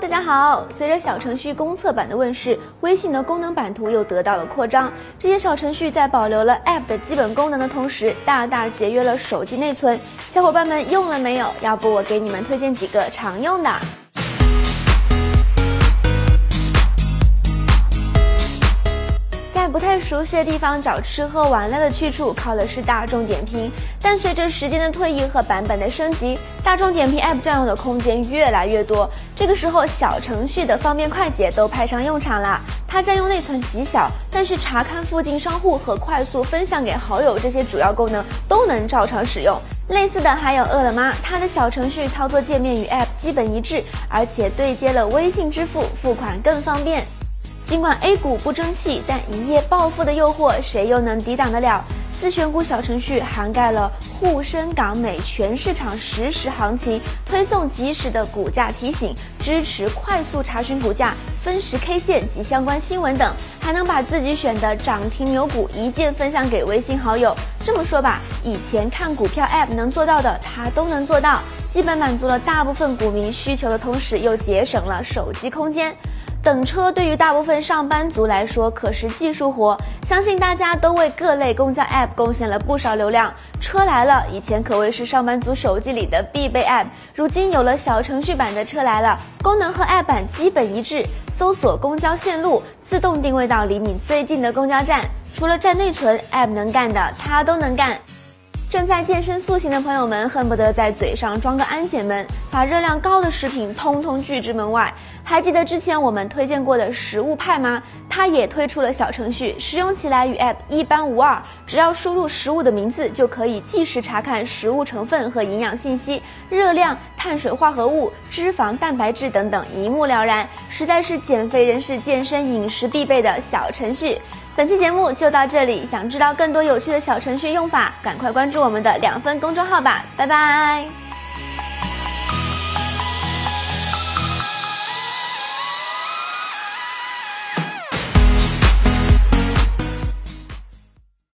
大家好，随着小程序公测版的问世，微信的功能版图又得到了扩张。这些小程序在保留了 App 的基本功能的同时，大大节约了手机内存。小伙伴们用了没有？要不我给你们推荐几个常用的。在不太熟悉的地方找吃喝玩乐的去处，靠的是大众点评。但随着时间的推移和版本的升级，大众点评 App 占用的空间越来越多。这个时候，小程序的方便快捷都派上用场了。它占用内存极小，但是查看附近商户和快速分享给好友这些主要功能都能照常使用。类似的还有饿了么，它的小程序操作界面与 App 基本一致，而且对接了微信支付，付款更方便。尽管 A 股不争气，但一夜暴富的诱惑，谁又能抵挡得了？自选股小程序涵盖了沪深港美全市场实时行情，推送及时的股价提醒，支持快速查询股价、分时 K 线及相关新闻等，还能把自己选的涨停牛股一键分享给微信好友。这么说吧，以前看股票 App 能做到的，它都能做到，基本满足了大部分股民需求的同时，又节省了手机空间。等车对于大部分上班族来说可是技术活，相信大家都为各类公交 App 贡献了不少流量。车来了，以前可谓是上班族手机里的必备 App，如今有了小程序版的车来了，功能和 App 版基本一致，搜索公交线路，自动定位到离你最近的公交站。除了占内存，App 能干的它都能干。正在健身塑形的朋友们，恨不得在嘴上装个安检门，把热量高的食品通通拒之门外。还记得之前我们推荐过的食物派吗？它也推出了小程序，使用起来与 App 一般无二。只要输入食物的名字，就可以即时查看食物成分和营养信息，热量、碳水化合物、脂肪、蛋白质等等一目了然，实在是减肥人士健身饮食必备的小程序。本期节目就到这里，想知道更多有趣的小程序用法，赶快关注我们的两分公众号吧，拜拜。